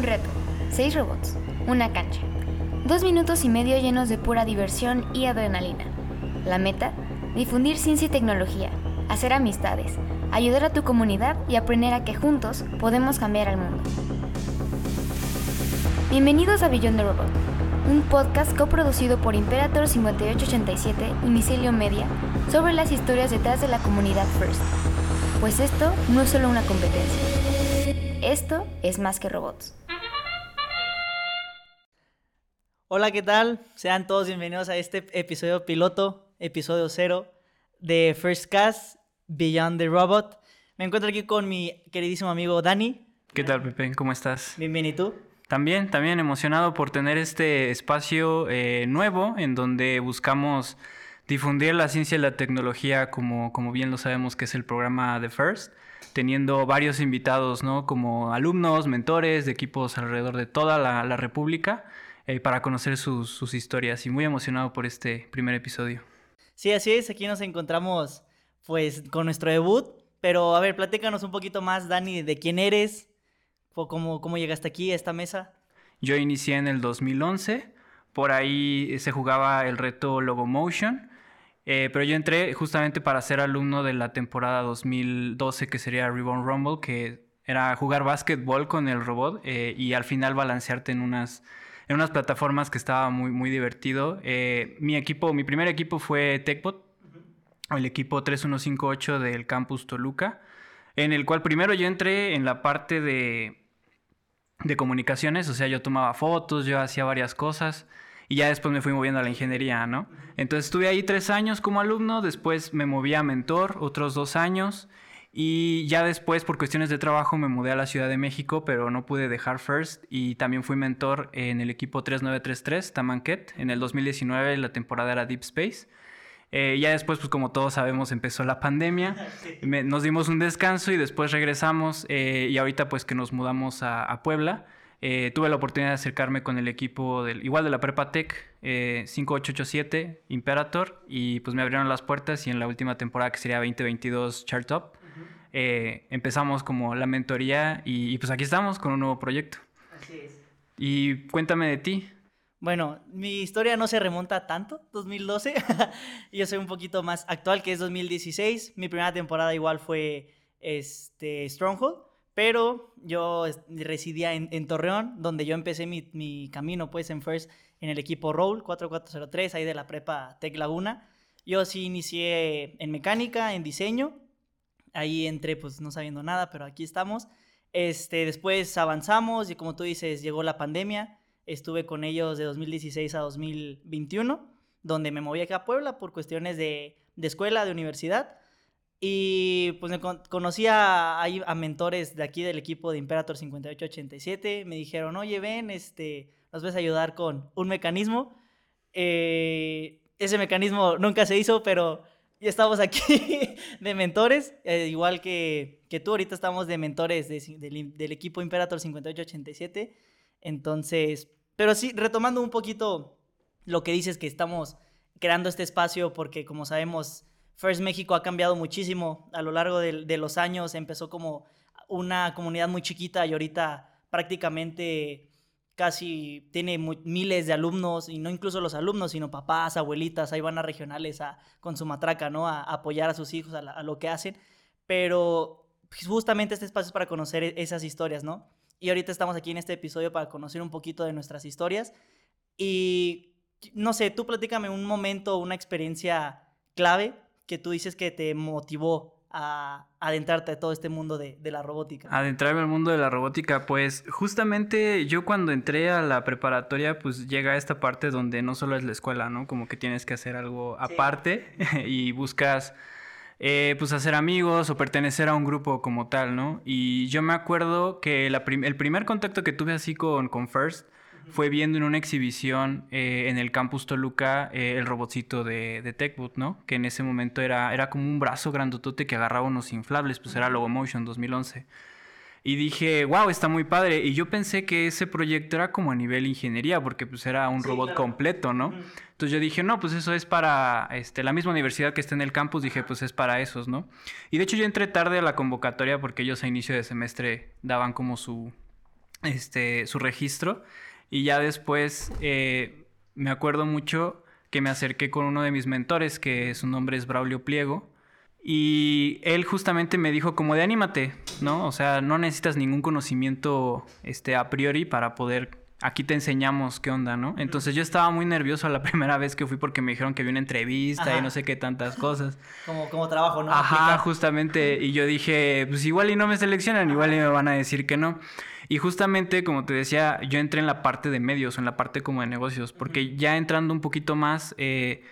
Un reto, seis robots, una cancha, dos minutos y medio llenos de pura diversión y adrenalina. La meta, difundir ciencia y tecnología, hacer amistades, ayudar a tu comunidad y aprender a que juntos podemos cambiar al mundo. Bienvenidos a Beyond the Robot, un podcast coproducido por Imperator 5887 y Micelio Media sobre las historias detrás de la comunidad First. Pues esto no es solo una competencia. Esto es más que robots. Hola, ¿qué tal? Sean todos bienvenidos a este episodio piloto, episodio cero de First Cast Beyond the Robot. Me encuentro aquí con mi queridísimo amigo Dani. ¿Qué tal, Pepe? ¿Cómo estás? Bienvenido. También, también emocionado por tener este espacio eh, nuevo en donde buscamos difundir la ciencia y la tecnología como, como bien lo sabemos que es el programa de FIRST, teniendo varios invitados, ¿no? Como alumnos, mentores de equipos alrededor de toda la, la República eh, para conocer sus, sus historias y muy emocionado por este primer episodio. Sí, así es, aquí nos encontramos pues con nuestro debut, pero a ver, platícanos un poquito más, Dani, de quién eres, cómo, cómo llegaste aquí a esta mesa. Yo inicié en el 2011, por ahí se jugaba el reto Logomotion, eh, pero yo entré justamente para ser alumno de la temporada 2012, que sería Reborn Rumble, que era jugar básquetbol con el robot eh, y al final balancearte en unas, en unas plataformas que estaba muy, muy divertido. Eh, mi equipo, mi primer equipo fue TechBot, el equipo 3158 del campus Toluca, en el cual primero yo entré en la parte de, de comunicaciones, o sea, yo tomaba fotos, yo hacía varias cosas y ya después me fui moviendo a la ingeniería, ¿no? Entonces estuve ahí tres años como alumno, después me moví a mentor, otros dos años, y ya después por cuestiones de trabajo me mudé a la Ciudad de México, pero no pude dejar First, y también fui mentor en el equipo 3933, Tamanquet, en el 2019 la temporada era Deep Space. Eh, ya después, pues como todos sabemos, empezó la pandemia, me, nos dimos un descanso y después regresamos eh, y ahorita pues que nos mudamos a, a Puebla. Eh, tuve la oportunidad de acercarme con el equipo del, igual de la Prepa Tech eh, 5887 Imperator. Y pues me abrieron las puertas y en la última temporada que sería 2022 Chart Up eh, empezamos como la mentoría y, y, pues aquí estamos con un nuevo proyecto. Así es. Y cuéntame de ti. Bueno, mi historia no se remonta tanto, 2012. Yo soy un poquito más actual, que es 2016. Mi primera temporada igual fue este, Stronghold. Pero yo residía en, en, Torreón, donde yo empecé mi, mi, camino pues en First en el equipo Roll 4403, ahí de la prepa Tech Laguna. Yo sí inicié en mecánica, en diseño. Ahí entré pues no sabiendo nada, pero aquí estamos. Este, después avanzamos y como tú dices, llegó la pandemia. Estuve con ellos de 2016 a 2021, donde me moví acá a Puebla por cuestiones de, de escuela, de universidad. Y pues me con conocí a, mentores de aquí del equipo de Imperator 5887. Me dijeron, oye, ven, este, nos vas a ayudar con un mecanismo. Eh, ese mecanismo nunca se hizo, pero ya estamos aquí de mentores. Eh, igual que, que, tú, ahorita estamos de mentores de, de, del equipo Imperator 5887. Entonces, pero sí, retomando un poquito lo que dices que estamos creando este espacio, porque como sabemos First México ha cambiado muchísimo a lo largo de, de, los años. Empezó como una comunidad muy chiquita y ahorita prácticamente casi tiene miles de alumnos y no incluso los alumnos, sino papás, abuelitas, ahí van a regionales a, con su matraca, ¿no? A, apoyar a sus hijos, a, lo que hacen. Pero pues, justamente este espacio es para conocer esas historias, ¿no? Y ahorita estamos aquí en este episodio para conocer un poquito de nuestras historias. Y no sé, tú platícame un momento, una experiencia clave que tú dices que te motivó a adentrarte a todo este mundo de, de, la robótica? Adentrarme al mundo de la robótica, pues justamente yo cuando entré a la preparatoria, pues llega esta parte donde no solo es la escuela, ¿no? Como que tienes que hacer algo aparte y buscas... Eh, pues hacer amigos o pertenecer a un grupo como tal, ¿no? Y yo me acuerdo que la prim el primer contacto que tuve así con, con First fue viendo en una exhibición eh, en el campus Toluca eh, el robotcito de, de TechBoot, ¿no? Que en ese momento era, era como un brazo grandotote que agarraba unos inflables, pues era Logomotion 2011. Y dije, wow, está muy padre. Y yo pensé que ese proyecto era como a nivel ingeniería, porque pues era un sí, robot claro. completo, ¿no? Mm. Entonces yo dije, no, pues eso es para este, la misma universidad que está en el campus, dije, pues es para esos, ¿no? Y de hecho yo entré tarde a la convocatoria porque ellos a inicio de semestre daban como su, este, su registro. Y ya después eh, me acuerdo mucho que me acerqué con uno de mis mentores, que su nombre es Braulio Pliego. Y él justamente me dijo como de anímate, ¿no? O sea, no necesitas ningún conocimiento este, a priori para poder aquí te enseñamos qué onda, ¿no? Entonces yo estaba muy nervioso la primera vez que fui porque me dijeron que había una entrevista y no sé qué tantas cosas. Como, como trabajo, ¿no? Ajá, justamente. Y yo dije, pues igual y no me seleccionan, igual y me van a decir que no. Y justamente, como te decía, yo entré en la parte de medios, en la parte como de negocios, porque ya entrando un poquito más... Eh,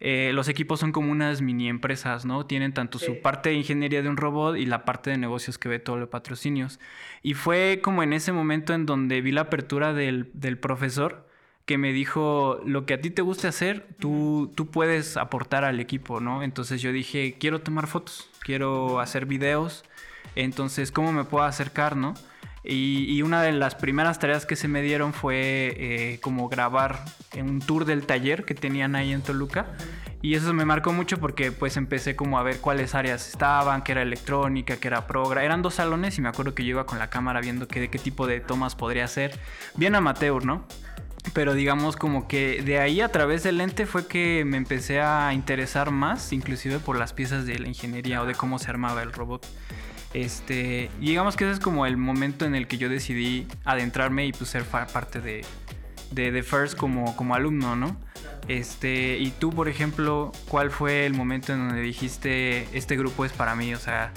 eh, los equipos son como unas mini empresas, ¿no? Tienen tanto su parte de ingeniería de un robot y la parte de negocios que ve todos los patrocinios. Y fue como en ese momento en donde vi la apertura del, del profesor que me dijo, lo que a ti te guste hacer, tú, tú puedes aportar al equipo, ¿no? Entonces yo dije, quiero tomar fotos, quiero hacer videos, entonces, ¿cómo me puedo acercar, no? Y, una de las primeras tareas que se me dieron fue eh, como grabar un tour del taller que tenían ahí en Toluca. Y eso me marcó mucho porque pues empecé como a ver cuáles áreas estaban, que era electrónica, que era progra. Eran dos salones y me acuerdo que yo iba con la cámara viendo qué, de qué tipo de tomas podría hacer. Bien amateur, ¿no? Pero digamos como que de ahí a través del lente fue que me empecé a interesar más, inclusive por las piezas de la ingeniería o de cómo se armaba el robot. Este, digamos que ese es como el momento en el que yo decidí adentrarme y pues ser parte de, de First como, alumno, ¿no? Este, y tú, por ejemplo, ¿cuál fue el momento en donde dijiste, este grupo es para mí? O sea,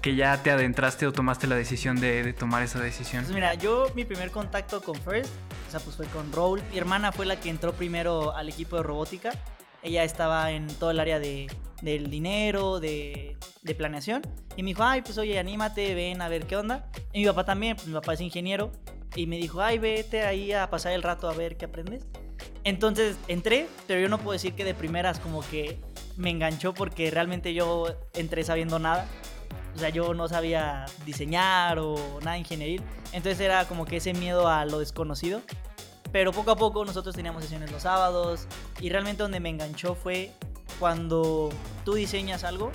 que ya te adentraste o tomaste la decisión de, tomar esa decisión. Pues mira, yo mi primer contacto con First, o sea, pues fue con Roll. Mi hermana fue la que entró primero al equipo de robótica. Ella estaba en todo el área de, del dinero, de, planeación. Y me dijo, ay, pues oye, anímate, ven a ver qué onda. Y mi papá también, pues mi papá es ingeniero. Y me dijo, ay, vete ahí a pasar el rato a ver qué aprendes. Entonces entré, pero yo no puedo decir que de primeras como que me enganchó porque realmente yo entré sabiendo nada. O sea, yo no sabía diseñar o nada ingenieril. Entonces era como que ese miedo a lo desconocido. Pero poco a poco nosotros teníamos sesiones los sábados y realmente donde me enganchó fue cuando tú diseñas algo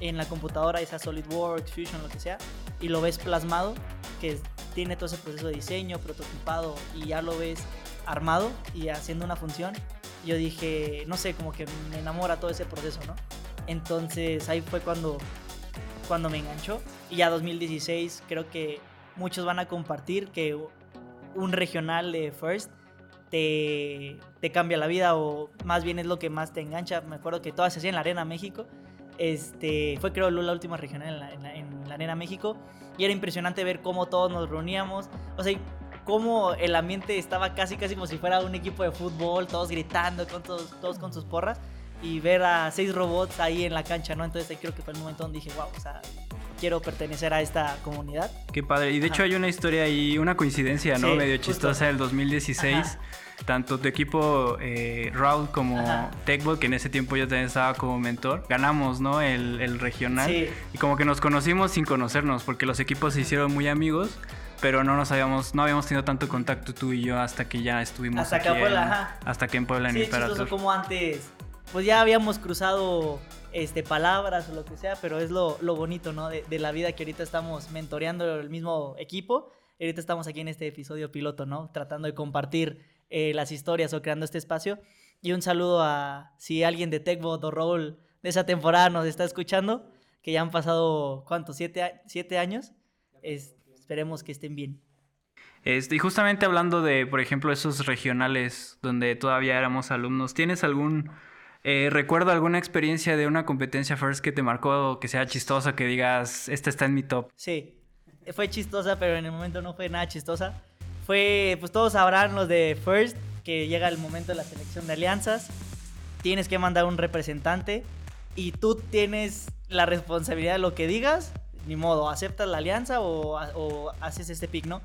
en la computadora, esa SolidWorks, Fusion, lo que sea, y lo ves plasmado, que tiene todo ese proceso de diseño, prototipado, y ya lo ves armado y haciendo una función, yo dije, no sé, como que me enamora todo ese proceso, ¿no? Entonces ahí fue cuando, cuando me enganchó. Y ya 2016 creo que muchos van a compartir que un regional de First te, te, cambia la vida o más bien es lo que más te engancha. Me acuerdo que todas se hacían en la Arena México. Este, fue creo la última regional en la, en, la, Arena México y era impresionante ver cómo todos nos reuníamos. O sea, cómo el ambiente estaba casi casi como si fuera un equipo de fútbol, todos gritando, con todos, todos con sus porras y ver a seis robots ahí en la cancha, ¿no? Entonces ahí creo que fue el momento donde dije, wow, o sea, quiero pertenecer a esta comunidad. Qué padre. Y de hecho hay una historia ahí, una coincidencia, ¿no? Medio chistosa del 2016. Tanto tu equipo eh, Raúl como TechBot, que en ese tiempo yo también estaba como mentor, ganamos, ¿no? El, el regional. Y como que nos conocimos sin conocernos, porque los equipos se hicieron muy amigos pero no nos habíamos, no habíamos tenido tanto contacto tú y yo hasta que ya estuvimos hasta aquí que en Puebla, ajá. hasta que en Puebla sí, en como antes, pues ya habíamos cruzado este, palabras o lo que sea, pero es lo, lo bonito, ¿no? De, la vida que ahorita estamos mentoreando el mismo equipo. Ahorita estamos aquí en este episodio piloto, ¿no? Tratando de compartir eh, las historias o creando este espacio. Y un saludo a si alguien de TechBot o Roll de esa temporada nos está escuchando, que ya han pasado, ¿cuántos? ¿Siete, siete años? Es, esperemos que estén bien. Este, y justamente hablando de, por ejemplo, esos regionales donde todavía éramos alumnos, ¿tienes algún eh, recuerdo alguna experiencia de una competencia First que te marcó, que sea chistosa, que digas, esta está en mi top. Sí, fue chistosa, pero en el momento no fue nada chistosa. Fue, pues todos sabrán los de First, que llega el momento de la selección de alianzas. Tienes que mandar un representante y tú tienes la responsabilidad de lo que digas. Ni modo, aceptas la alianza o, o haces este pick, ¿no?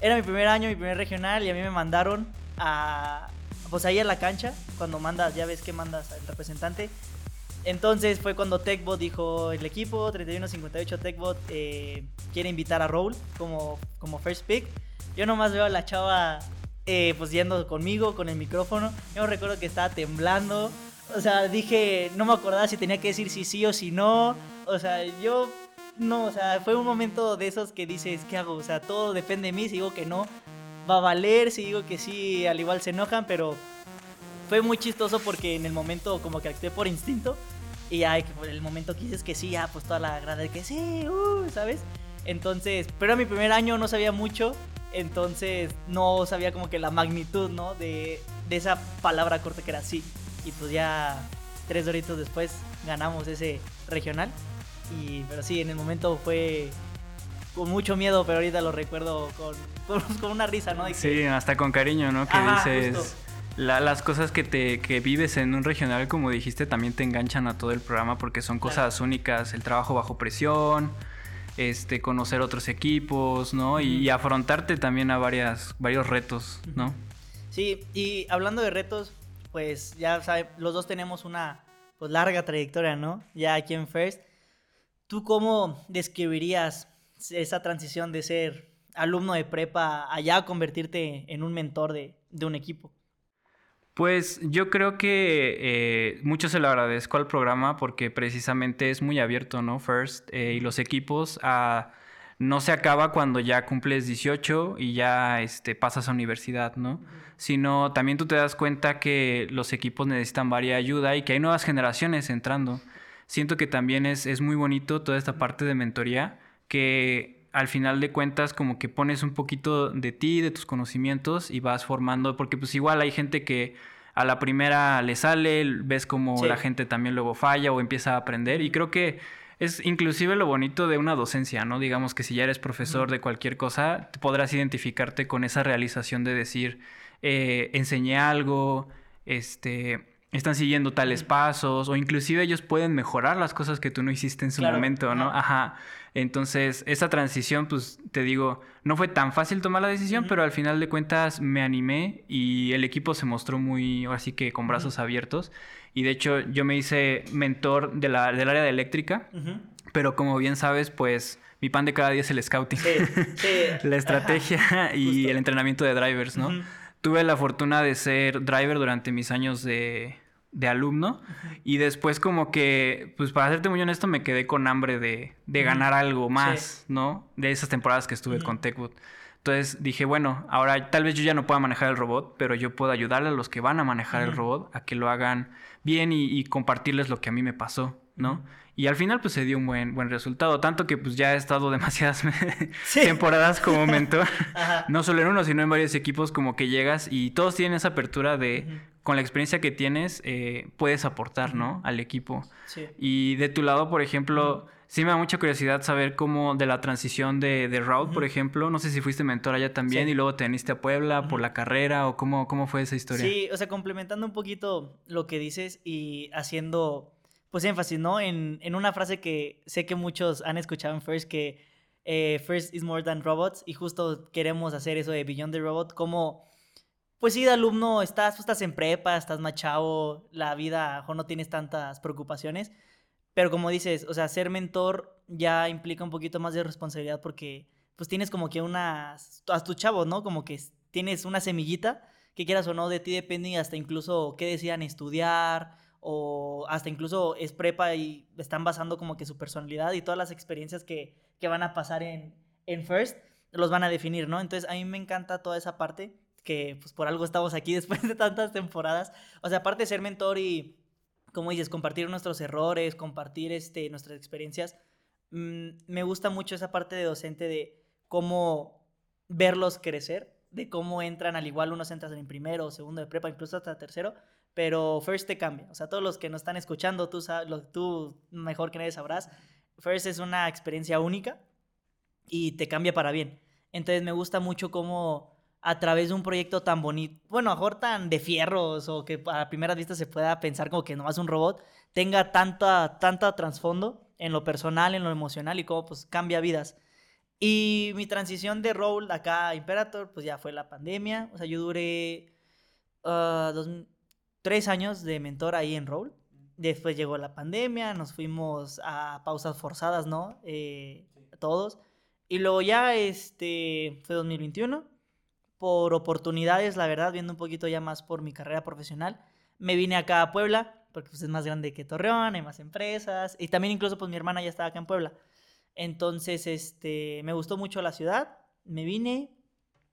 Era mi primer año, mi primer regional y a mí me mandaron a, pues ahí en la cancha, cuando mandas, ya ves que mandas al representante. Entonces fue cuando TechBot dijo el equipo 3158 TechBot eh, quiere invitar a Roll como, como first pick. Yo nomás veo a la chava eh, pues yendo conmigo con el micrófono. Yo recuerdo que estaba temblando. O sea, dije, no me acordaba si tenía que decir si sí o si no. O sea, yo no, o sea, fue un momento de esos que dices, ¿qué hago? O sea, todo depende de mí, si digo que no, va a valer, si digo que sí, al igual se enojan, pero fue muy chistoso porque en el momento como que actué por instinto y ya en el momento que dices que sí, ya pues toda la grada de que sí, uh, ¿sabes? Entonces, pero mi primer año no sabía mucho, entonces no sabía como que la magnitud, ¿no? De, de esa palabra corta que era sí. Y pues ya tres doritos después ganamos ese regional. Y, pero sí, en el momento fue con mucho miedo, pero ahorita lo recuerdo con, con, una risa, ¿no? sí, hasta con cariño, ¿no? Que dices... las cosas que te que vives en un regional, como dijiste, también te enganchan a todo el programa porque son cosas únicas. El trabajo bajo presión, este, conocer otros equipos, ¿no? Y, afrontarte también a varias, varios retos, ¿no? Sí, y hablando de retos, pues ya sabes, los dos tenemos una pues, larga trayectoria, ¿no? Ya aquí en First. ¿Tú cómo describirías esa transición de ser alumno de prepa a ya convertirte en un mentor de, un equipo? Pues yo creo que eh, mucho se lo agradezco al programa porque precisamente es muy abierto, ¿no? First, eh, y los equipos a no se acaba cuando ya cumples 18 y ya este, pasas a universidad, ¿no? Sino también tú te das cuenta que los equipos necesitan varia ayuda y que hay nuevas generaciones entrando. Siento que también es, es muy bonito toda esta parte de mentoría, que al final de cuentas como que pones un poquito de ti, de tus conocimientos y vas formando, porque pues igual hay gente que a la primera le sale, ves como la gente también luego falla o empieza a aprender y creo que es inclusive lo bonito de una docencia, ¿no? Digamos que si ya eres profesor de cualquier cosa, podrás identificarte con esa realización de decir, eh, enseñé algo, este, están siguiendo tales pasos, o inclusive ellos pueden mejorar las cosas que tú no hiciste en su momento, ¿no? Ajá. Entonces, esa transición, pues te digo, no fue tan fácil tomar la decisión, pero al final de cuentas me animé y el equipo se mostró muy, así que con brazos abiertos. Y de hecho yo me hice mentor de la, del área de eléctrica, pero como bien sabes, pues mi pan de cada día es el scouting. la estrategia y el entrenamiento de drivers, ¿no? Tuve la fortuna de ser driver durante mis años de, de alumno y después como que, pues para serte muy honesto, me quedé con hambre de, de ganar algo más, ¿no? De esas temporadas que estuve con Techwood. Entonces dije, bueno, ahora tal vez yo ya no pueda manejar el robot, pero yo puedo ayudarle a los que van a manejar el robot a que lo hagan bien y, compartirles lo que a mí me pasó, ¿no? Y al final pues se dio un buen, buen resultado, tanto que pues ya he estado demasiadas temporadas como mentor, no solo en uno, sino en varios equipos como que llegas y todos tienen esa apertura de, con la experiencia que tienes, eh, puedes aportar, ¿no? Al equipo. Sí. Y de tu lado, por ejemplo sí me da mucha curiosidad saber cómo de la transición de, de Route, por ejemplo. No sé si fuiste mentor allá también y luego te viniste a Puebla por la carrera o cómo, cómo fue esa historia. Sí, o sea, complementando un poquito lo que dices y haciendo pues énfasis, ¿no? En, en una frase que sé que muchos han escuchado en First, que eh, First is more than robots y justo queremos hacer eso de Beyond the Robot, como... Pues sí, de alumno, estás, estás en prepa, estás machado, la vida, no tienes tantas preocupaciones, pero como dices, o sea, ser mentor ya implica un poquito más de responsabilidad porque pues tienes como que una, a tu chavo, ¿no? Como que tienes una semillita que quieras o no, de ti depende hasta incluso qué decidan estudiar o hasta incluso es prepa y están basando como que su personalidad y todas las experiencias que, que van a pasar en, en First los van a definir, ¿no? Entonces a mí me encanta toda esa parte que pues por algo estamos aquí después de tantas temporadas. O sea, aparte de ser mentor y como dices, compartir nuestros errores, compartir este, nuestras experiencias. Mm, me gusta mucho esa parte de docente de cómo verlos crecer, de cómo entran, al igual unos entran en primero o segundo de prepa, incluso hasta tercero, pero First te cambia. O sea, todos los que nos están escuchando, tú, tú mejor que nadie sabrás, First es una experiencia única y te cambia para bien. Entonces me gusta mucho cómo a través de un proyecto tan bonito, bueno, mejor tan de fierros o que a primera vista se pueda pensar como que nomás un robot, tenga tanta, tanta trasfondo en lo personal, en lo emocional y cómo pues cambia vidas. Y mi transición de role acá a Imperator, pues ya fue la pandemia. O sea, yo duré ah, tres años de mentor ahí en role. Después llegó la pandemia, nos fuimos a pausas forzadas, ¿no? Eh, todos. Y luego ya, este, fue 2021 por oportunidades, la verdad, viendo un poquito ya más por mi carrera profesional, me vine acá a Puebla, porque pues, es más grande que Torreón, hay más empresas, y también incluso pues mi hermana ya estaba acá en Puebla. Entonces, este, me gustó mucho la ciudad, me vine,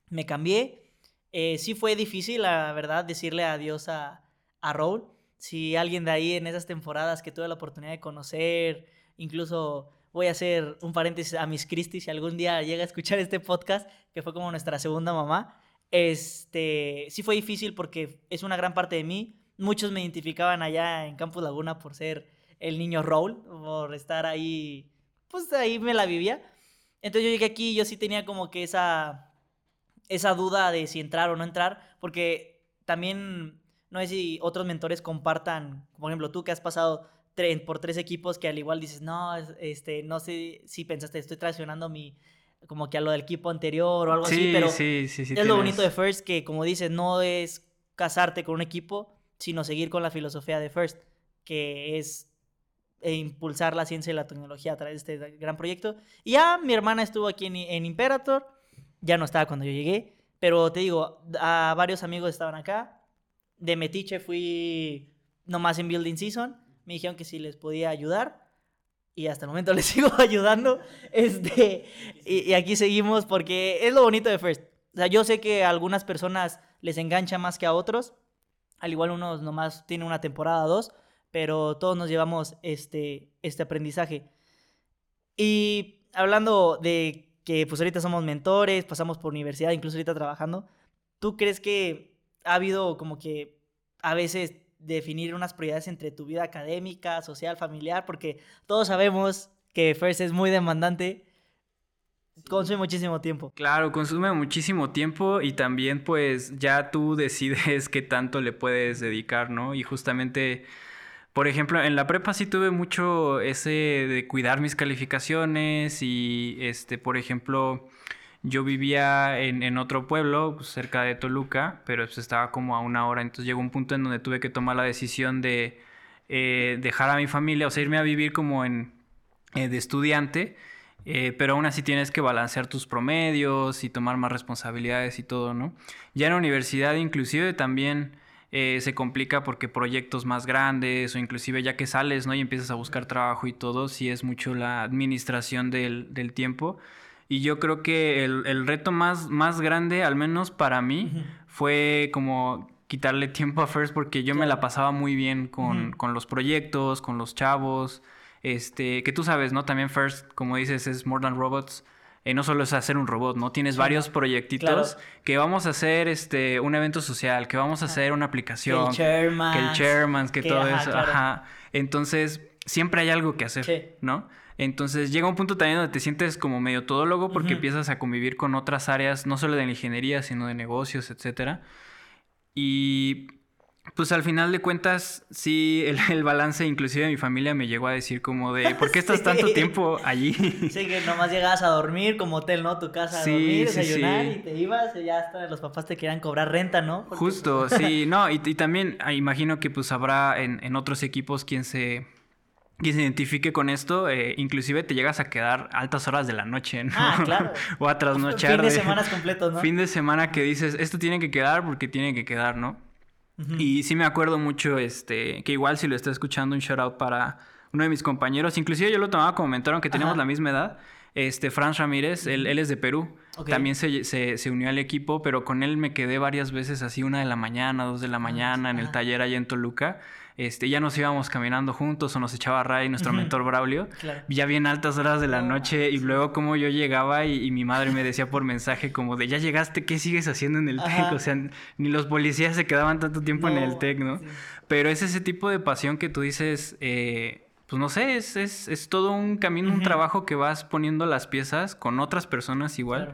me cambié. Eh, sí fue difícil, la verdad, decirle adiós a, a Raúl. Si alguien de ahí en esas temporadas que tuve la oportunidad de conocer, incluso voy a hacer un paréntesis a Miss Christie, si algún día llega a escuchar este podcast, que fue como nuestra segunda mamá, este, sí fue difícil porque es una gran parte de mí. Muchos me identificaban allá en Campus Laguna por ser el niño Raúl, por estar ahí, pues ahí me la vivía. Entonces yo llegué aquí y yo sí tenía como que esa, esa duda de si entrar o no entrar, porque también no sé si otros mentores compartan, por ejemplo, tú que has pasado por tres equipos que al igual dices, no, este, no sé si pensaste, estoy traicionando mi, como que a lo del equipo anterior o algo así, pero sí, sí, es lo bonito de First que, como dices, no es casarte con un equipo, sino seguir con la filosofía de First, que es e impulsar la ciencia y la tecnología a través de este gran proyecto. Y ya mi hermana estuvo aquí en, en Imperator, ya no estaba cuando yo llegué, pero te digo, a varios amigos estaban acá. De Metiche fui nomás en Building Season, me dijeron que si les podía ayudar y hasta el momento les sigo ayudando. Este, y, aquí seguimos porque es lo bonito de First. O sea, yo sé que a algunas personas les engancha más que a otros. Al igual unos nomás tienen una temporada dos, pero todos nos llevamos este, este aprendizaje. Y hablando de que pues ahorita somos mentores, pasamos por universidad, incluso ahorita trabajando, ¿tú crees que ha habido como que a veces definir unas prioridades entre tu vida académica, social, familiar, porque todos sabemos que First es muy demandante, consume muchísimo tiempo. Claro, consume muchísimo tiempo y también pues ya tú decides qué tanto le puedes dedicar, ¿no? Y justamente, por ejemplo, en la prepa sí tuve mucho ese de cuidar mis calificaciones y este, por ejemplo yo vivía en, otro pueblo, pues, cerca de Toluca, pero pues, estaba como a una hora. Entonces llegó un punto en donde tuve que tomar la decisión de eh, dejar a mi familia, o sea, irme a vivir como en, eh, de estudiante. Eh, pero aún así tienes que balancear tus promedios y tomar más responsabilidades y todo, ¿no? Ya en la universidad inclusive también se complica porque proyectos más grandes o inclusive ya que sales, ¿no? Y empiezas a buscar trabajo y todo, sí es mucho la administración del, del tiempo. Y yo creo que el, reto más, más grande, al menos para mí, fue como quitarle tiempo a First porque yo me la pasaba muy bien con, los proyectos, con los chavos. Este, que tú sabes, ¿no? También First, como dices, es More Than Robots. Eh, no solo es hacer un robot, ¿no? Tienes varios proyectitos que vamos a hacer este, un evento social, que vamos a hacer una aplicación. Que el chairman. Que el chairman, que, todo eso. Ajá. Entonces, siempre hay algo que hacer, ¿no? Entonces llega un punto también donde te sientes como medio todólogo porque empiezas a convivir con otras áreas, no solo de la ingeniería, sino de negocios, etc. Y pues al final de cuentas, sí, el, balance inclusive de mi familia me llegó a decir como de, ¿por qué estás tanto tiempo allí? Sí, que nomás llegabas a dormir como hotel, ¿no? Tu casa a dormir, desayunar y te ibas y ya hasta los papás te querían cobrar renta, ¿no? Justo, sí, no, y, también ah, imagino que pues habrá en, en otros equipos quien se quien se identifique con esto, eh, inclusive te llegas a quedar altas horas de la noche, ¿no? Ah, claro. o a trasnochar. Fin de semanas completos, ¿no? Fin de semana que dices, esto tiene que quedar porque tiene que quedar, ¿no? Y sí me acuerdo mucho, este, que igual si lo está escuchando, un shout out para uno de mis compañeros, inclusive yo lo tomaba como mentor, aunque tenemos la misma edad, este, Franz Ramírez, él, es de Perú. También se, se, unió al equipo, pero con él me quedé varias veces así, una de la mañana, dos de la ah, mañana, en el taller allá en Toluca. Este, ya nos íbamos caminando juntos o nos echaba Ray, nuestro mentor Braulio, ya bien altas horas de la noche y luego como yo llegaba y, mi madre me decía por mensaje como de, ya llegaste, ¿qué sigues haciendo en el TEC? O sea, ni los policías se quedaban tanto tiempo en el TEC, ¿no? Pero es ese tipo de pasión que tú dices, eh, pues no sé, es, es, todo un camino, un trabajo que vas poniendo las piezas con otras personas igual.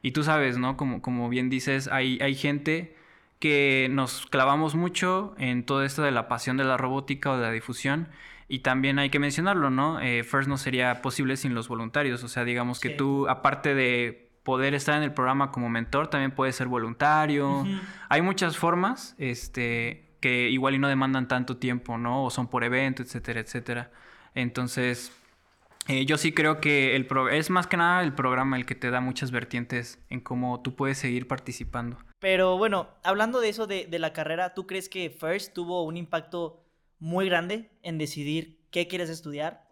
Y tú sabes, ¿no? Como, como bien dices, hay, hay gente que nos clavamos mucho en todo esto de la pasión de la robótica o de la difusión. Y también hay que mencionarlo, ¿no? Eh, First no sería posible sin los voluntarios. O sea, digamos que tú, aparte de poder estar en el programa como mentor, también puedes ser voluntario. Hay muchas formas, este, que igual y no demandan tanto tiempo, ¿no? O son por evento, etcétera, etcétera. Entonces, eh, yo sí creo que el es más que nada el programa el que te da muchas vertientes en cómo tú puedes seguir participando. Pero bueno, hablando de eso de, la carrera, ¿tú crees que First tuvo un impacto muy grande en decidir qué quieres estudiar?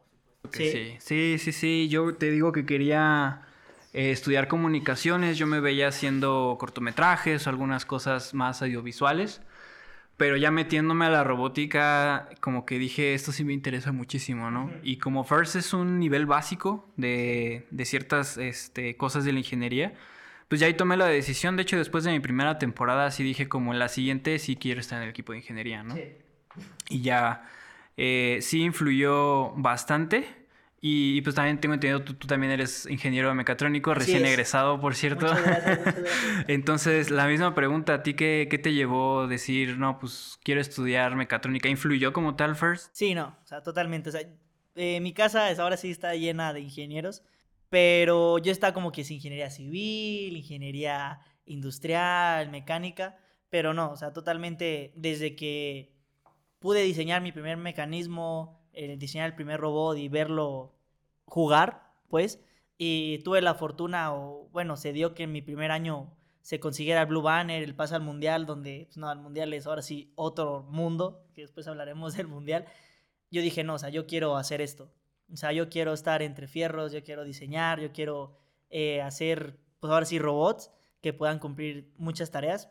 Sí. sí, sí, sí, Yo te digo que quería eh, estudiar comunicaciones. Yo me veía haciendo cortometrajes o algunas cosas más audiovisuales. Pero ya metiéndome a la robótica, como que dije, esto sí me interesa muchísimo, ¿no? Y como FIRST es un nivel básico de, de ciertas este, cosas de la ingeniería, pues ya ahí tomé la decisión. De hecho, después de mi primera temporada, sí dije como en la siguiente sí quiero estar en el equipo de ingeniería, ¿no? Sí. Y ya eh, sí influyó bastante. Y, pues también tengo entendido, tú, tú también eres ingeniero mecatrónico, recién egresado, por cierto. Entonces, la misma pregunta, ¿a ti qué, qué, te llevó a decir, no, pues quiero estudiar mecatrónica? ¿Influyó como tal, First? Sí, no, o sea, totalmente. O sea, eh, mi casa es, ahora sí está llena de ingenieros, pero yo estaba como que es ingeniería civil, ingeniería industrial, mecánica, pero no, o sea, totalmente desde que pude diseñar mi primer mecanismo, eh, diseñar el primer robot y verlo jugar, pues, y tuve la fortuna, o bueno, se dio que en mi primer año se consiguiera el Blue Banner, el paso al Mundial, donde, pues, no, el Mundial es ahora sí otro mundo, que después hablaremos del Mundial. Yo dije, no, o sea, yo quiero hacer esto. O sea, yo quiero estar entre fierros, yo quiero diseñar, yo quiero eh, hacer, pues ahora sí, robots que puedan cumplir muchas tareas.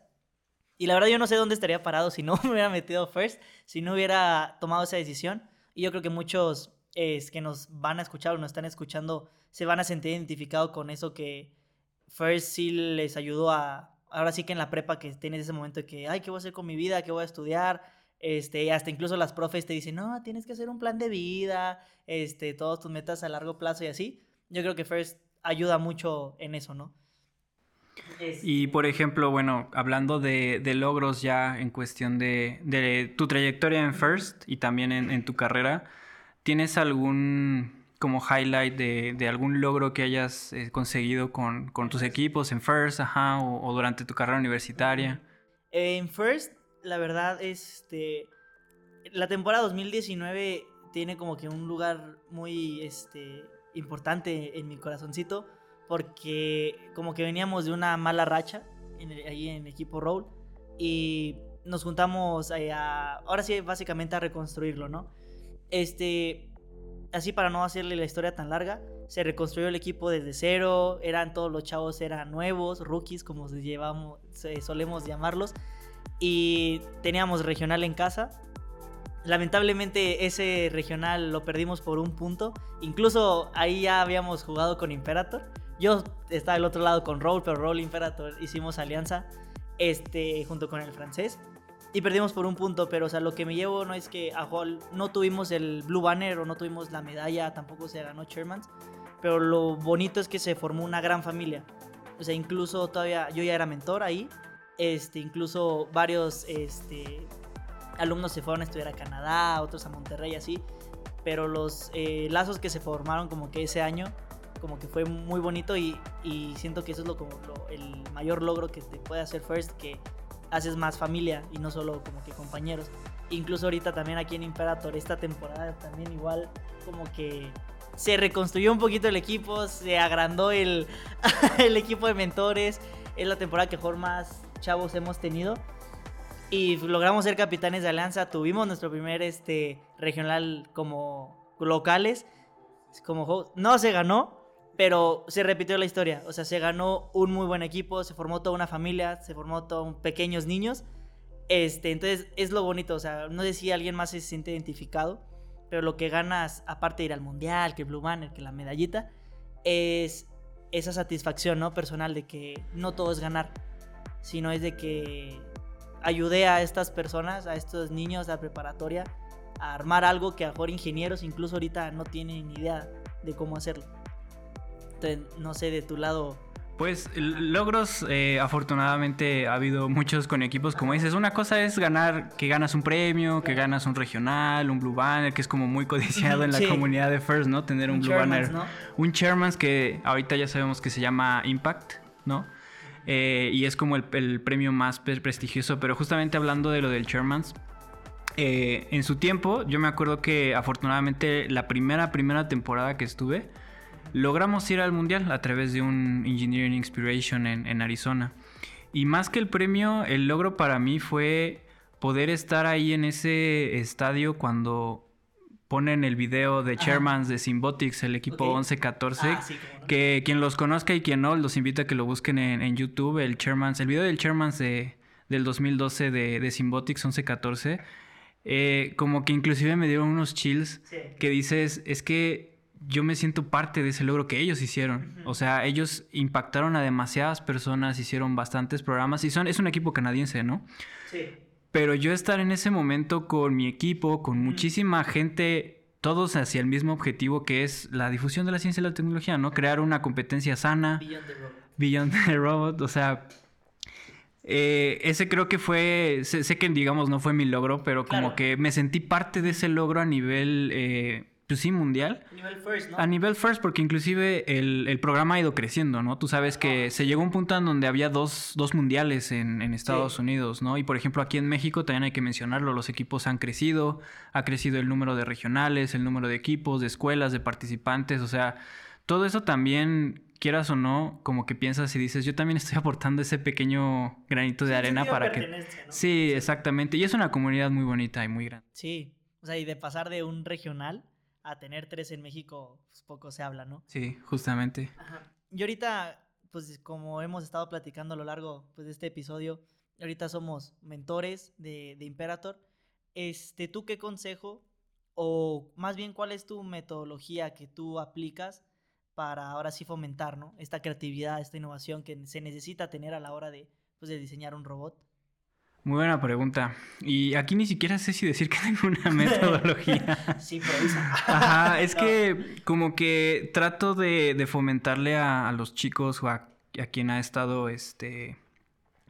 Y la verdad yo no sé dónde estaría parado si no me hubiera metido first, si no hubiera tomado esa decisión. Y yo creo que muchos es, que nos van a escuchar o nos están escuchando se van a sentir identificados con eso que first sí les ayudó a... Ahora sí que en la prepa que tienes ese momento de que, ay, ¿qué voy a hacer con mi vida? ¿Qué voy a estudiar? Este, hasta incluso las profes te dicen, no, tienes que hacer un plan de vida, este, todas tus metas a largo plazo y así. Yo creo que First ayuda mucho en eso, ¿no? Y por ejemplo, bueno, hablando de, logros ya en cuestión de, tu trayectoria en First y también en, tu carrera, ¿tienes algún como highlight de, algún logro que hayas eh, conseguido con, tus equipos en First, ajá, o, durante tu carrera universitaria? En First, la verdad, este, la temporada 2019 tiene como que un lugar muy este, importante en mi corazoncito porque como que veníamos de una mala racha ahí en equipo Roll y nos juntamos a, ahora sí básicamente a reconstruirlo, ¿no? Este, así para no hacerle la historia tan larga, se reconstruyó el equipo desde cero, eran todos los chavos eran nuevos, rookies como llevamos, solemos llamarlos y teníamos regional en casa. Lamentablemente ese regional lo perdimos por un punto. Incluso ahí ya habíamos jugado con Imperator yo estaba del otro lado con Roll, pero Roll Imperator hicimos alianza este, junto con el francés. Y perdimos por un punto, pero o sea, lo que me llevo no es que a Hall no tuvimos el Blue Banner o no tuvimos la medalla, tampoco se ganó Shermans. Pero lo bonito es que se formó una gran familia. O sea, incluso todavía yo ya era mentor ahí. Este, incluso varios este, alumnos se fueron a estudiar a Canadá, otros a Monterrey, así. Pero los eh, lazos que se formaron como que ese año como que fue muy bonito y, y siento que eso es lo, como el mayor logro que te puede hacer First, que haces más familia y no solo como que compañeros. Incluso ahorita también aquí en Imperator, esta temporada también igual como que se reconstruyó un poquito el equipo, se agrandó el, el equipo de mentores, es la temporada que mejor más chavos hemos tenido. Y logramos ser capitanes de Alianza, tuvimos nuestro primer este, regional como locales, como no se ganó, pero se repitió la historia. O sea, se ganó un muy buen equipo, se formó toda una familia, se formó todos pequeños niños. Este, entonces es lo bonito, o sea, no sé si alguien más se siente identificado, pero lo que ganas, aparte de ir al mundial, que el Blue Banner, que la medallita, es esa satisfacción, ¿no? Personal de que no todo es ganar, sino es de que ayudé a estas personas, a estos niños de la preparatoria, a armar algo que a mejor ingenieros incluso ahorita no tienen ni idea de cómo hacerlo no sé, de tu lado. Pues logros, eh, afortunadamente ha habido muchos con equipos, como dices. Una cosa es ganar, que ganas un premio, que ganas un regional, un Blue Banner, que es como muy codiciado en la comunidad de First, ¿no? Tener un, Blue Banner. Un Chairman's que ahorita ya sabemos que se llama Impact, ¿no? Eh, y es como el, premio más prestigioso, pero justamente hablando de lo del Chairman's, eh, en su tiempo, yo me acuerdo que afortunadamente la primera, primera temporada que estuve, logramos ir al mundial a través de un Engineering Inspiration en, Arizona. Y más que el premio, el logro para mí fue poder estar ahí en ese estadio cuando ponen el video de Ajá. Chairmans de Symbotics, el equipo Ok. 11-14. Ah, sí, cómo no. Que quien los conozca y quien no, los invito a que lo busquen en, en YouTube. El Chairmans, el video del Chairmans de, del 2012 de, de Symbotics 11-14. eh, como que inclusive me dieron unos chills Sí. que dices, es que yo me siento parte de ese logro que ellos hicieron. O sea, ellos impactaron a demasiadas personas, hicieron bastantes programas y son, es un equipo canadiense, ¿no? Sí. Pero yo estar en ese momento con mi equipo, con muchísima gente, todos hacia el mismo objetivo que es la difusión de la ciencia y la tecnología, ¿no? Crear una competencia sana, Beyond the Robot. Beyond the Robot, o sea... eh, ese creo que fue, sé, sé que digamos no fue mi logro, pero como Claro. que me sentí parte de ese logro a nivel, eh, pues sí, mundial. Nivel first, ¿no? A nivel first, porque inclusive el, el programa ha ido creciendo, ¿no? Tú sabes que se llegó a un punto en donde había dos, dos mundiales en, en Estados Sí. Unidos, ¿no? Y por ejemplo aquí en México también hay que mencionarlo, los equipos han crecido, ha crecido el número de regionales, el número de equipos, de escuelas, de participantes, o sea, todo eso también, quieras o no, como que piensas y dices, yo también estoy aportando ese pequeño granito de Sí, arena para que... Sí, exactamente, y es una comunidad muy bonita y muy grande. Sí. O sea, y de pasar de un regional a tener tres en México, pues poco se habla, ¿no? Sí, justamente. Ajá. Y ahorita, pues como hemos estado platicando a lo largo pues, de este episodio, ahorita somos mentores de, de Imperator. Este, ¿Tú qué consejo o más bien cuál es tu metodología que tú aplicas para ahora sí fomentar ¿no? esta creatividad, esta innovación que se necesita tener a la hora de, pues, de diseñar un robot? Muy buena pregunta. Y aquí ni siquiera sé si decir que tengo una metodología. Sí, improvisa. Ajá, es No. que como que trato de, de fomentarle a, a los chicos o a, a quien ha estado, este,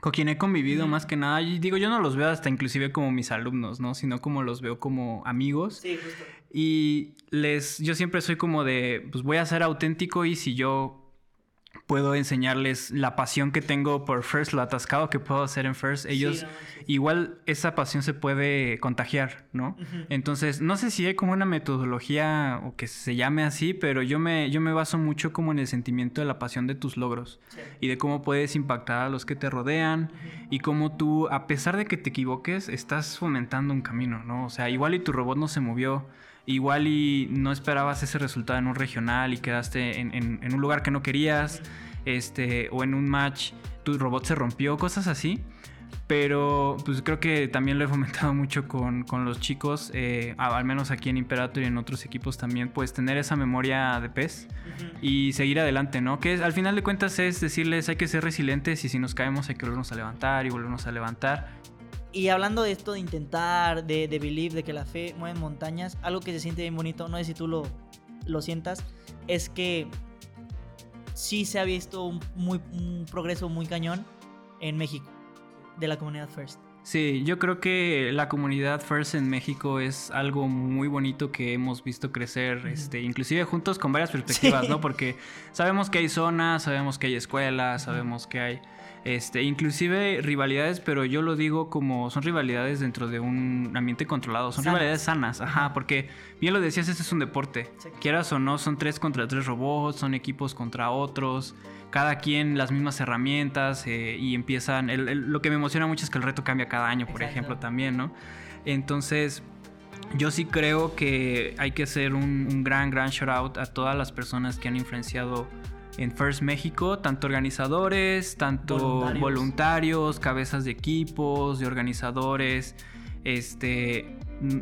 con quien he convivido más que nada. Y digo, yo no los veo hasta inclusive como mis alumnos, ¿no? Sino como los veo como amigos. Sí, justo. Y les, yo siempre soy como de, pues voy a ser auténtico y si yo puedo enseñarles la pasión que tengo por First, lo atascado que puedo hacer en First, ellos Sí, no manches. igual esa pasión se puede contagiar, ¿no? Entonces, no sé si hay como una metodología o que se llame así, pero yo me, yo me baso mucho como en el sentimiento de la pasión de tus logros y de cómo puedes impactar a los que te rodean y cómo tú, a pesar de que te equivoques, estás fomentando un camino, ¿no? O sea, igual y tu robot no se movió, igual y no esperabas ese resultado en un regional y quedaste en, en- en un lugar que no querías, este, o en un match tu robot se rompió, cosas así. Pero pues creo que también lo he fomentado mucho con, con los chicos, eh, al menos aquí en Imperator y en otros equipos también, pues tener esa memoria de pez y seguir adelante, ¿no? Que es- al final de cuentas es decirles hay que ser resilientes y si nos caemos hay que volvernos a levantar y volvernos a levantar. Y hablando de esto de intentar, de, de believe, de que la fe mueve montañas, algo que se siente bien bonito, no sé si tú lo, lo sientas, es que sí se ha visto un, muy, un progreso muy cañón en México, de la comunidad First. Sí, yo creo que la comunidad First en México es algo muy bonito que hemos visto crecer, Ujú. este, inclusive juntos con varias perspectivas, Sí. ¿no? Porque sabemos que hay zonas, sabemos que hay escuelas, sabemos que hay, este, inclusive rivalidades, pero yo lo digo como son rivalidades dentro de un ambiente controlado, son Sanas. rivalidades sanas, ajá, porque bien lo decías, este es un deporte, quieras o no, son tres contra tres robots, son equipos contra otros, cada quien las mismas herramientas eh, y empiezan, el- el- lo que me emociona mucho es que el reto cambia cada año, por Exacto. ejemplo, también, ¿no? Entonces, yo sí creo que hay que hacer un, un gran, gran shout out a todas las personas que han influenciado en First México, tanto organizadores, tanto Voluntarios. voluntarios, cabezas de equipos, de organizadores, este... mm,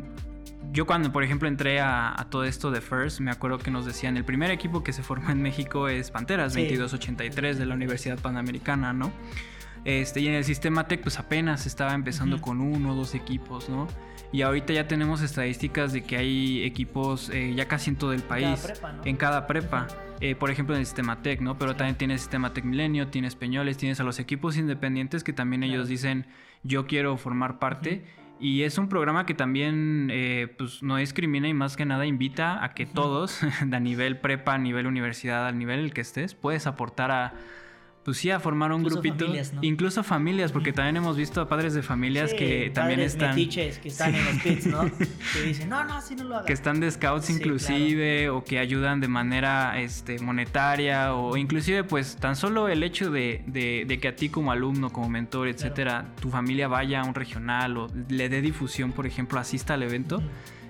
Yo cuando, por ejemplo, entré a, a todo esto de First, me acuerdo que nos decían, el primer equipo que se formó en México es Panteras Sí. 2283 de la Universidad Panamericana, ¿no? Este, y en el sistema Tech, pues apenas estaba empezando con uno o dos equipos, ¿no? Y ahorita ya tenemos estadísticas de que hay equipos eh, ya casi en todo el país, prepa, ¿no? en cada prepa. Eh, por ejemplo, en el sistema Tech, ¿no? Pero también tienes sistema Tech Milenio, tienes Peñoles, tienes a los equipos independientes que también Claro. ellos dicen, yo quiero formar parte. Y es un programa que también eh, pues, no discrimina y más que nada invita a que todos, a nivel prepa, a nivel universidad, al nivel en el que estés, puedes aportar a, pues sí, a formar un Incluso grupito. familias, ¿no? Incluso familias, porque también hemos visto a padres de familias Sí, que también están... que están Sí. en los pits, ¿no? que dicen, no, no, así no lo hagas. que están de scouts Sí, inclusive o que ayudan de manera este, monetaria o inclusive pues tan solo el hecho de, de- de que a ti como alumno, como mentor, etcétera, tu familia vaya a un regional o le dé difusión, por ejemplo, asista al evento,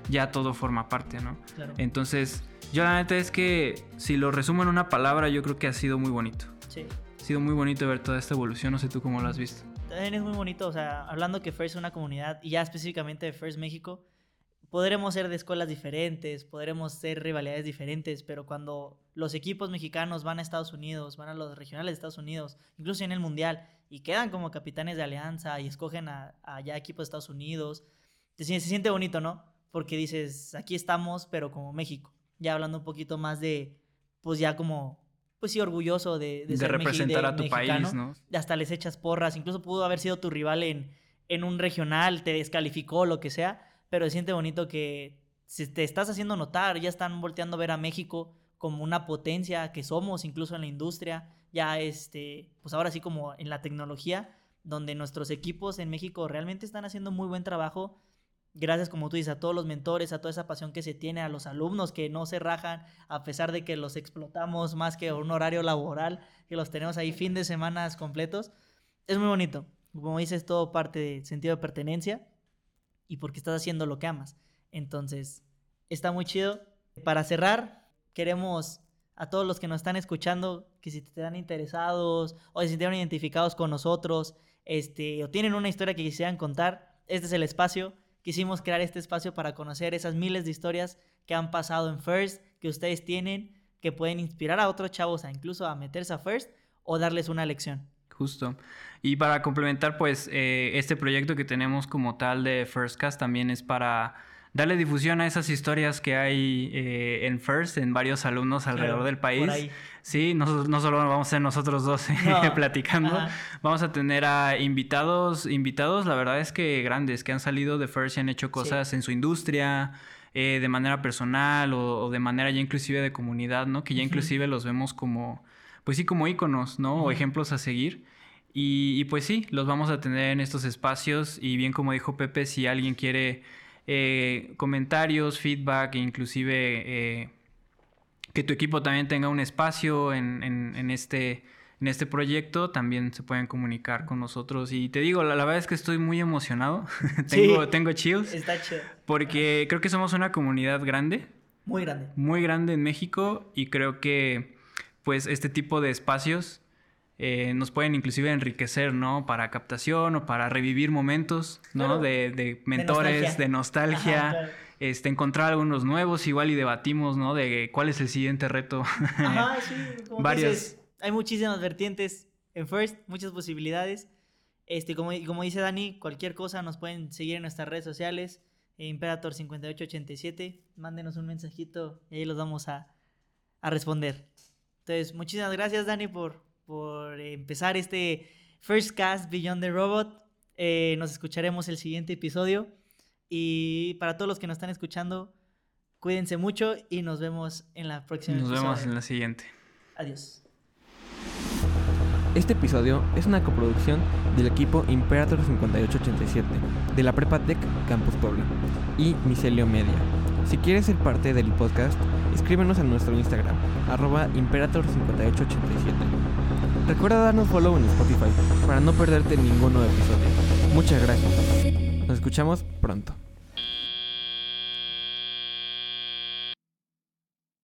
ya todo forma parte, ¿no? Claro. Entonces, yo la neta es que si lo resumo en una palabra, yo creo que ha sido muy bonito. Sí. Sido muy bonito ver toda esta evolución, no sé tú cómo lo has visto. También es muy bonito, o sea, hablando que First es una comunidad, y ya específicamente de First México, podremos ser de escuelas diferentes, podremos ser rivalidades diferentes, pero cuando los equipos mexicanos van a Estados Unidos, van a los regionales de Estados Unidos, incluso en el Mundial, y quedan como capitanes de alianza y escogen a, a ya equipos de Estados Unidos, se, se siente bonito, ¿no? Porque dices, aquí estamos, pero como México. Ya hablando un poquito más de, pues ya como, pues sí, orgulloso de, De, ser mexi- representar de a tu mexicano país, ¿no? hasta les echas porras, incluso pudo haber sido tu rival en, en un regional, te descalificó, lo que sea, pero se siente bonito que si te estás haciendo notar, ya están volteando a ver a México como una potencia que somos, incluso en la industria, ya este, pues ahora sí como en la tecnología, donde nuestros equipos en México realmente están haciendo muy buen trabajo. Gracias, como tú dices, a todos los mentores, a toda esa pasión que se tiene, a los alumnos que no se rajan, a pesar de que los explotamos más que un horario laboral, que los tenemos ahí fin de semanas completos. Es muy bonito. Como dices, todo parte de sentido de pertenencia y porque estás haciendo lo que amas. Entonces, está muy chido. Para cerrar, queremos a todos los que nos están escuchando que si te están interesados o se sintieron identificados con nosotros, este, o tienen una historia que quisieran contar, este es el espacio. Quisimos crear este espacio para conocer esas miles de historias que han pasado en First, que ustedes tienen, que pueden inspirar a otros chavos a incluso a meterse a First o darles una lección. Justo. Y para complementar, pues, eh, este proyecto que tenemos como tal de Firstcast también es para darle difusión a esas historias que hay eh, en First, en varios alumnos alrededor Claro, del país. Sí, no, no solo vamos a ser nosotros dos eh, No, platicando, ajá. vamos a tener a invitados, invitados, la verdad es que grandes, que han salido de First y han hecho cosas en su industria, eh, de manera personal o, o de manera ya inclusive de comunidad, ¿no? Que ya Ujú. inclusive los vemos como, pues sí, como íconos, ¿no? O Ujú. ejemplos a seguir. Y, y pues sí, los vamos a tener en estos espacios y bien como dijo Pepe, si alguien quiere eh, comentarios, feedback e inclusive eh, que tu equipo también tenga un espacio en, en- en este, en este proyecto, también se pueden comunicar con nosotros. Y te digo, la, la verdad es que estoy muy emocionado, tengo, Sí. tengo chills, Está porque creo que somos una comunidad grande, Muy grande. muy grande en México y creo que pues este tipo de espacios eh, nos pueden inclusive enriquecer, ¿no? Para captación o para revivir momentos, ¿no? Claro. De, de mentores, nostalgia. de nostalgia, Ajá, claro. este, encontrar algunos nuevos, igual y debatimos, ¿no? De cuál es el siguiente reto. Ajá, sí, como Varios. dices, hay muchísimas vertientes en First, muchas posibilidades. Este, como, como dice Dani, cualquier cosa nos pueden seguir en nuestras redes sociales, eh, Imperator5887, mándenos un mensajito y ahí los vamos a, a responder. Entonces, muchísimas gracias Dani por, por empezar este First Cast Beyond the Robot. Eh, nos escucharemos el siguiente episodio. Y para todos los que nos están escuchando, cuídense mucho y nos vemos en la próxima. Nos vemos en la siguiente. Adiós. Este episodio es una coproducción del equipo Imperator 5887 de la Prepa Tech Campus Puebla y Micelio Media. Si quieres ser parte del podcast, escríbenos en nuestro Instagram, arroba Imperator5887. Recuerda darnos follow en Spotify para no perderte ningún nuevo episodio. Muchas gracias. Nos escuchamos pronto.